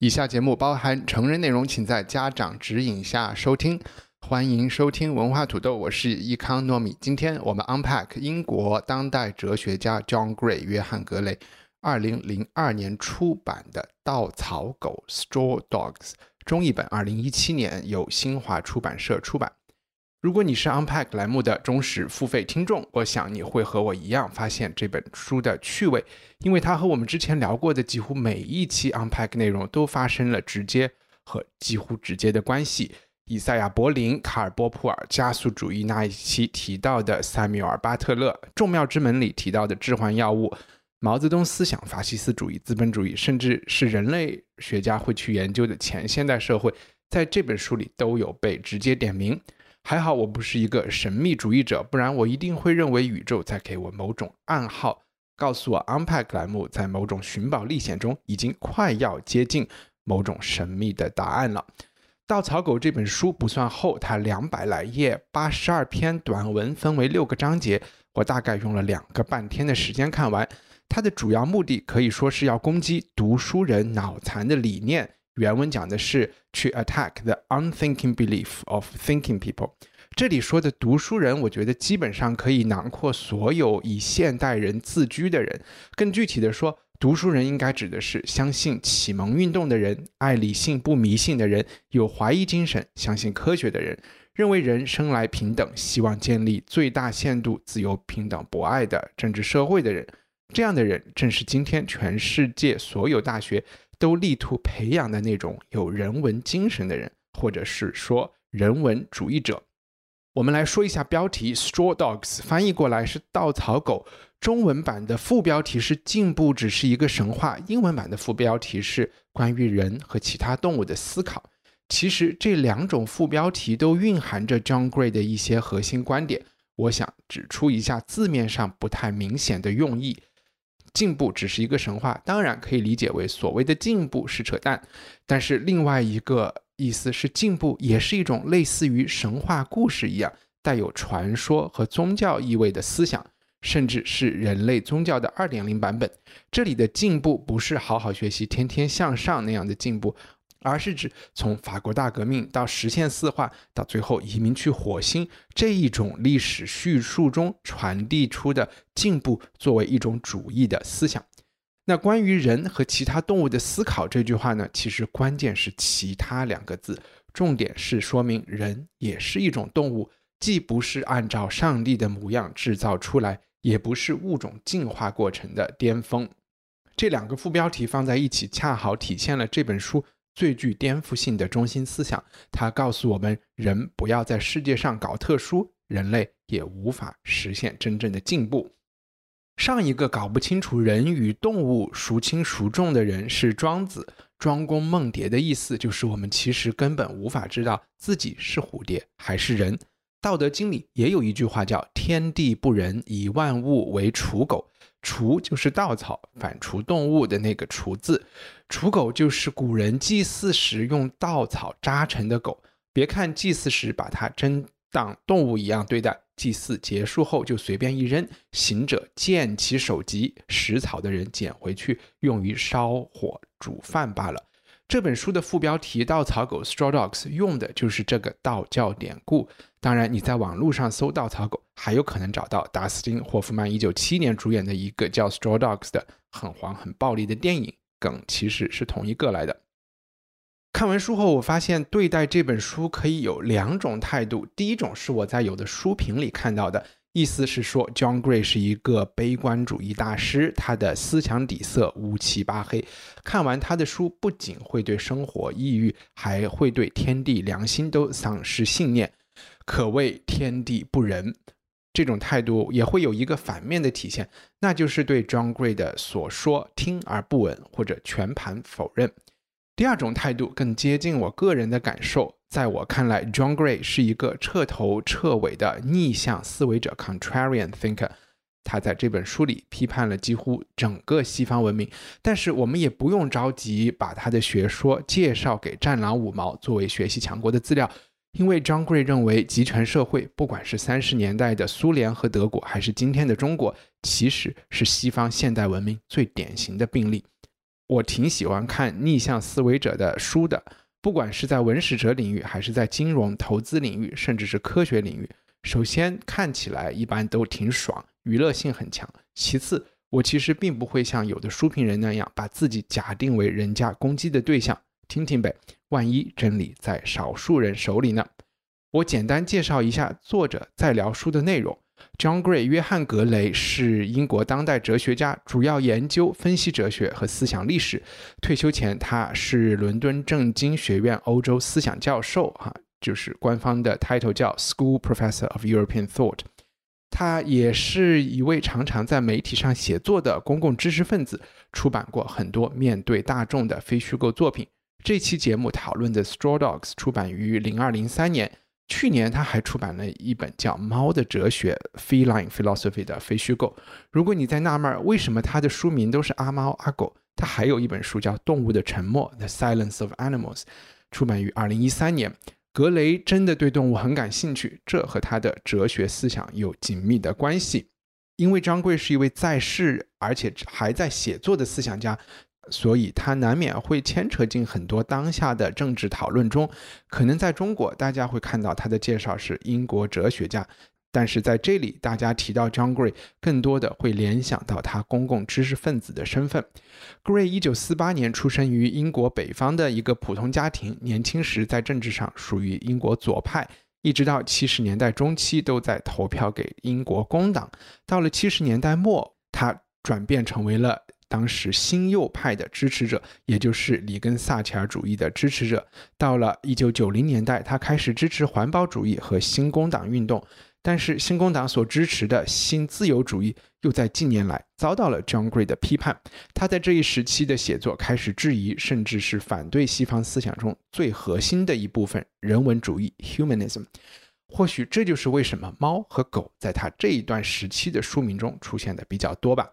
以下节目包含成人内容，请在家长指引下收听。欢迎收听文化土豆，我是易康糯米。今天我们 unpack 英国当代哲学家 John Gray 约翰格雷二零零二年出版的《稻草狗》（Straw Dogs） 中译本，二零一七年由新华出版社出版。如果你是 Unpack 栏目的忠实付费听众，我想你会和我一样发现这本书的趣味，因为它和我们之前聊过的几乎每一期 Unpack 内容都发生了直接和几乎直接的关系。以赛亚·柏林、卡尔·波普尔加速主义那一期提到的塞缪尔·巴特勒，《众妙之门》里提到的致幻药物，毛泽东思想、法西斯主义、资本主义，甚至是人类学家会去研究的前现代社会，在这本书里都有被直接点名。还好我不是一个神秘主义者，不然我一定会认为宇宙在给我某种暗号，告诉我 Unpack 栏目在某种寻宝历险中已经快要接近某种神秘的答案了。《稻草狗》这本书不算厚，它两百来页，八十二篇短文，分为六个章节，我大概用了两个半天的时间看完。它的主要目的可以说是要攻击读书人脑残的理念。原文讲的是去 attack the unthinking belief of thinking people。这里说的读书人，我觉得基本上可以囊括所有以现代人自居的人。更具体的说，读书人应该指的是相信启蒙运动的人，爱理性不迷信的人，有怀疑精神，相信科学的人，认为人生来平等，希望建立最大限度自由、平等、博爱的政治社会的人。这样的人，正是今天全世界所有大学。都力图培养的那种有人文精神的人，或者是说人文主义者。我们来说一下标题：Straw Dogs，翻译过来是稻草狗。中文版的副标题是“进步只是一个神话”，英文版的副标题是“关于人和其他动物的思考”。其实这两种副标题都蕴含着 John Gray 的一些核心观点。我想指出一下字面上不太明显的用意。进步只是一个神话，当然可以理解为所谓的进步是扯淡。但是另外一个意思是，进步也是一种类似于神话故事一样带有传说和宗教意味的思想，甚至是人类宗教的二点零版本。这里的进步不是好好学习、天天向上那样的进步。而是指从法国大革命到实现四化，到最后移民去火星这一种历史叙述中传递出的进步，作为一种主义的思想。那关于人和其他动物的思考这句话呢？其实关键是“其他”两个字，重点是说明人也是一种动物，既不是按照上帝的模样制造出来，也不是物种进化过程的巅峰。这两个副标题放在一起，恰好体现了这本书。最具颠覆性的中心思想，它告诉我们：人不要在世界上搞特殊，人类也无法实现真正的进步。上一个搞不清楚人与动物孰轻孰重的人是庄子。庄公梦蝶的意思就是，我们其实根本无法知道自己是蝴蝶还是人。道德经里也有一句话叫“天地不仁，以万物为刍狗”。刍就是稻草，反刍动物的那个刍字，刍狗就是古人祭祀时用稻草扎成的狗。别看祭祀时把它真当动物一样对待，祭祀结束后就随便一扔，行者见其手疾，食草的人捡回去用于烧火煮饭罢了。这本书的副标题“稻草狗 ”（Straw Dogs） 用的就是这个道教典故。当然，你在网络上搜“稻草狗”，还有可能找到达斯汀·霍夫曼197年主演的一个叫《Straw Dogs》的很黄、很暴力的电影，梗其实是同一个来的。看完书后，我发现对待这本书可以有两种态度。第一种是我在有的书评里看到的。意思是说，John Gray 是一个悲观主义大师，他的思想底色乌漆八黑。看完他的书，不仅会对生活抑郁，还会对天地良心都丧失信念，可谓天地不仁。这种态度也会有一个反面的体现，那就是对 John Gray 的所说听而不闻或者全盘否认。第二种态度更接近我个人的感受，在我看来，John Gray 是一个彻头彻尾的逆向思维者 （contrarian thinker）。他在这本书里批判了几乎整个西方文明，但是我们也不用着急把他的学说介绍给战狼五毛作为学习强国的资料。因为张贵认为，集权社会不管是三十年代的苏联和德国，还是今天的中国，其实是西方现代文明最典型的病例。我挺喜欢看逆向思维者的书的，不管是在文史哲领域，还是在金融投资领域，甚至是科学领域。首先看起来一般都挺爽，娱乐性很强。其次，我其实并不会像有的书评人那样，把自己假定为人家攻击的对象。听听呗。万一真理在少数人手里呢？我简单介绍一下作者在聊书的内容。John Gray，约翰·格雷是英国当代哲学家，主要研究分析哲学和思想历史。退休前，他是伦敦政经学院欧洲思想教授，哈，就是官方的 title 叫 School Professor of European Thought。他也是一位常常在媒体上写作的公共知识分子，出版过很多面对大众的非虚构作品。这期节目讨论的《Straw Dogs》出版于零二零三年，去年他还出版了一本叫《猫的哲学》（Feline Philosophy） 的非虚构。如果你在纳闷为什么他的书名都是阿猫阿狗，他还有一本书叫《动物的沉默》（The Silence of Animals），出版于二零一三年。格雷真的对动物很感兴趣，这和他的哲学思想有紧密的关系。因为张贵是一位在世而且还在写作的思想家。所以，他难免会牵扯进很多当下的政治讨论中。可能在中国，大家会看到他的介绍是英国哲学家，但是在这里，大家提到 John Gray，更多的会联想到他公共知识分子的身份。Gray 一九四八年出生于英国北方的一个普通家庭，年轻时在政治上属于英国左派，一直到七十年代中期都在投票给英国工党。到了七十年代末，他转变成为了。当时新右派的支持者，也就是里根撒切尔主义的支持者，到了一九九零年代，他开始支持环保主义和新工党运动。但是新工党所支持的新自由主义，又在近年来遭到了 John Gray 的批判。他在这一时期的写作开始质疑，甚至是反对西方思想中最核心的一部分——人文主义 （Humanism）。或许这就是为什么猫和狗在他这一段时期的书名中出现的比较多吧。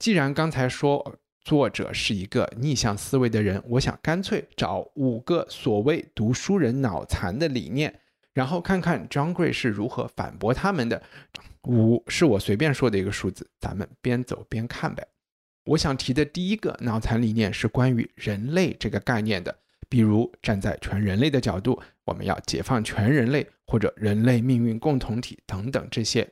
既然刚才说作者是一个逆向思维的人，我想干脆找五个所谓读书人脑残的理念，然后看看 John Gray 是如何反驳他们的。五是我随便说的一个数字，咱们边走边看呗。我想提的第一个脑残理念是关于人类这个概念的，比如站在全人类的角度，我们要解放全人类，或者人类命运共同体等等这些。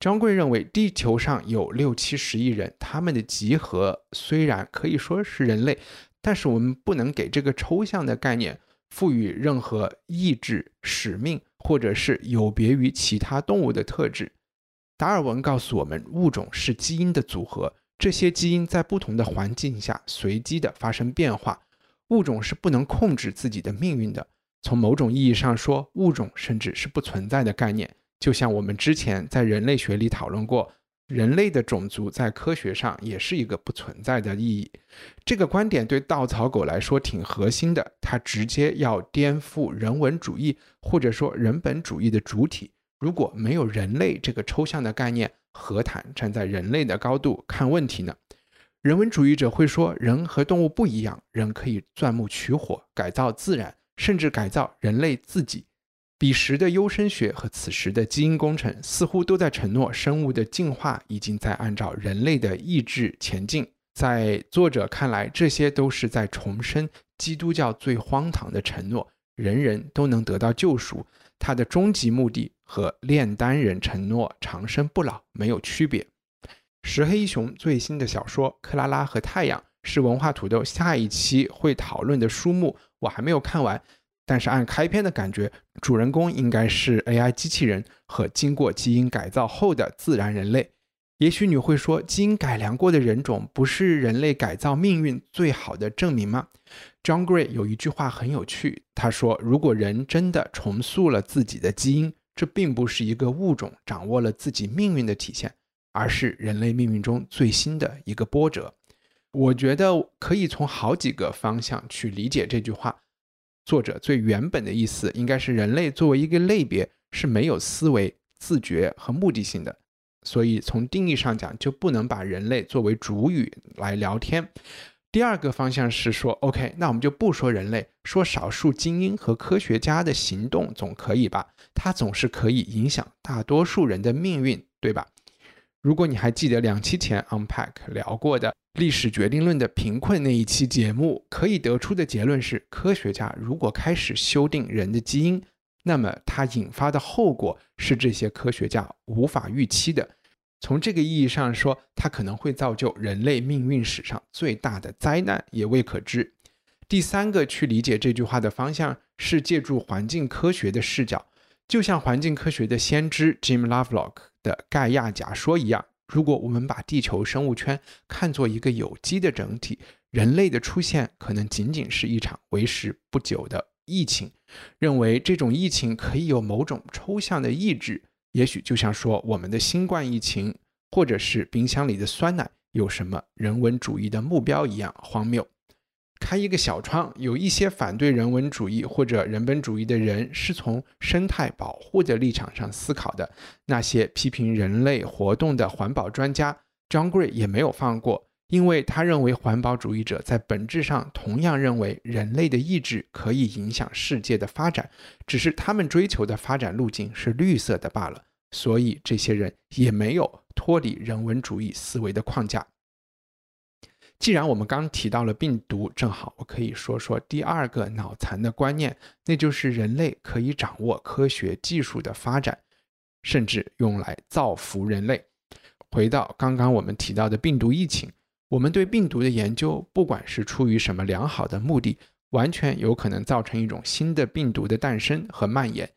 张贵认为，地球上有六七十亿人，他们的集合虽然可以说是人类，但是我们不能给这个抽象的概念赋予任何意志、使命，或者是有别于其他动物的特质。达尔文告诉我们，物种是基因的组合，这些基因在不同的环境下随机的发生变化，物种是不能控制自己的命运的。从某种意义上说，物种甚至是不存在的概念。就像我们之前在人类学里讨论过，人类的种族在科学上也是一个不存在的意义。这个观点对稻草狗来说挺核心的，它直接要颠覆人文主义或者说人本主义的主体。如果没有人类这个抽象的概念，何谈站在人类的高度看问题呢？人文主义者会说，人和动物不一样，人可以钻木取火，改造自然，甚至改造人类自己。彼时的优生学和此时的基因工程似乎都在承诺，生物的进化已经在按照人类的意志前进。在作者看来，这些都是在重申基督教最荒唐的承诺：人人都能得到救赎。它的终极目的和炼丹人承诺长生不老没有区别。石黑一雄最新的小说《克拉拉和太阳》是文化土豆下一期会讨论的书目，我还没有看完。但是按开篇的感觉，主人公应该是 AI 机器人和经过基因改造后的自然人类。也许你会说，基因改良过的人种不是人类改造命运最好的证明吗？John Gray 有一句话很有趣，他说：“如果人真的重塑了自己的基因，这并不是一个物种掌握了自己命运的体现，而是人类命运中最新的一个波折。我觉得可以从好几个方向去理解这句话。作者最原本的意思应该是人类作为一个类别是没有思维、自觉和目的性的，所以从定义上讲就不能把人类作为主语来聊天。第二个方向是说，OK，那我们就不说人类，说少数精英和科学家的行动总可以吧？它总是可以影响大多数人的命运，对吧？如果你还记得两期前 Unpack 聊过的历史决定论的贫困那一期节目，可以得出的结论是，科学家如果开始修订人的基因，那么它引发的后果是这些科学家无法预期的。从这个意义上说，它可能会造就人类命运史上最大的灾难，也未可知。第三个去理解这句话的方向是借助环境科学的视角，就像环境科学的先知 Jim Lovelock 的盖亚假说一样。如果我们把地球生物圈看作一个有机的整体，人类的出现可能仅仅是一场为时不久的疫情。认为这种疫情可以有某种抽象的意志。也许就像说我们的新冠疫情，或者是冰箱里的酸奶有什么人文主义的目标一样荒谬。开一个小窗，有一些反对人文主义或者人本主义的人是从生态保护的立场上思考的。那些批评人类活动的环保专家，John Gray 也没有放过。因为他认为环保主义者在本质上同样认为人类的意志可以影响世界的发展，只是他们追求的发展路径是绿色的罢了。所以这些人也没有脱离人文主义思维的框架。既然我们刚提到了病毒，正好我可以说说第二个脑残的观念，那就是人类可以掌握科学技术的发展，甚至用来造福人类。回到刚刚我们提到的病毒疫情。我们对病毒的研究，不管是出于什么良好的目的，完全有可能造成一种新的病毒的诞生和蔓延。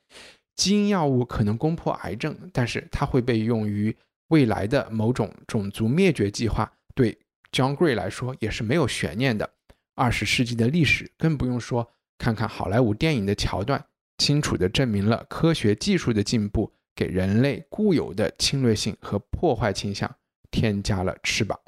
基因药物可能攻破癌症，但是它会被用于未来的某种种族灭绝计划。对 John Gray 来说，也是没有悬念的。二十世纪的历史更不用说，看看好莱坞电影的桥段，清楚地证明了科学技术的进步给人类固有的侵略性和破坏倾向添加了翅膀。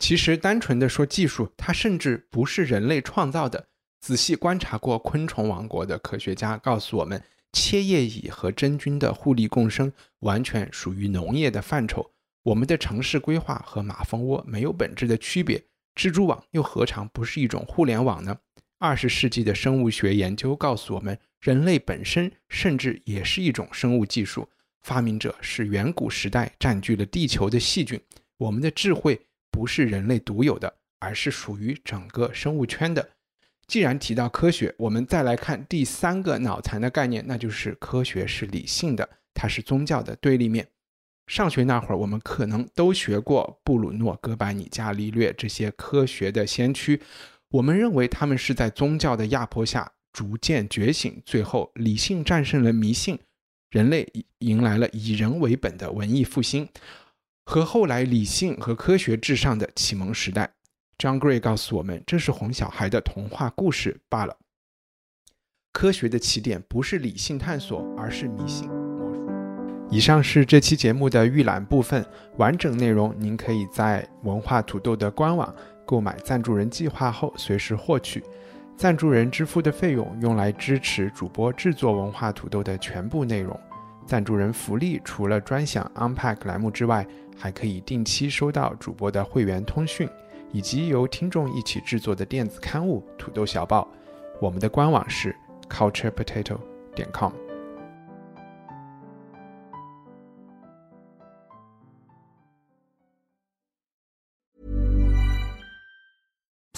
其实，单纯的说技术，它甚至不是人类创造的。仔细观察过昆虫王国的科学家告诉我们，切叶蚁和真菌的互利共生完全属于农业的范畴。我们的城市规划和马蜂窝没有本质的区别，蜘蛛网又何尝不是一种互联网呢？二十世纪的生物学研究告诉我们，人类本身甚至也是一种生物技术，发明者是远古时代占据了地球的细菌。我们的智慧。不是人类独有的，而是属于整个生物圈的。既然提到科学，我们再来看第三个脑残的概念，那就是科学是理性的，它是宗教的对立面。上学那会儿，我们可能都学过布鲁诺·哥白尼、伽利略这些科学的先驱。我们认为他们是在宗教的压迫下逐渐觉醒，最后理性战胜了迷信，人类迎来了以人为本的文艺复兴。和后来理性和科学至上的启蒙时代，John Gray 告诉我们，这是哄小孩的童话故事罢了。科学的起点不是理性探索，而是迷信。以上是这期节目的预览部分，完整内容您可以在文化土豆的官网购买赞助人计划后随时获取。赞助人支付的费用用来支持主播制作文化土豆的全部内容。赞助人福利除了专享 Unpack 栏目之外，还可以定期收到主播的会员通讯，以及由听众一起制作的电子刊物《土豆小报》。我们的官网是 culturepotato 点 com。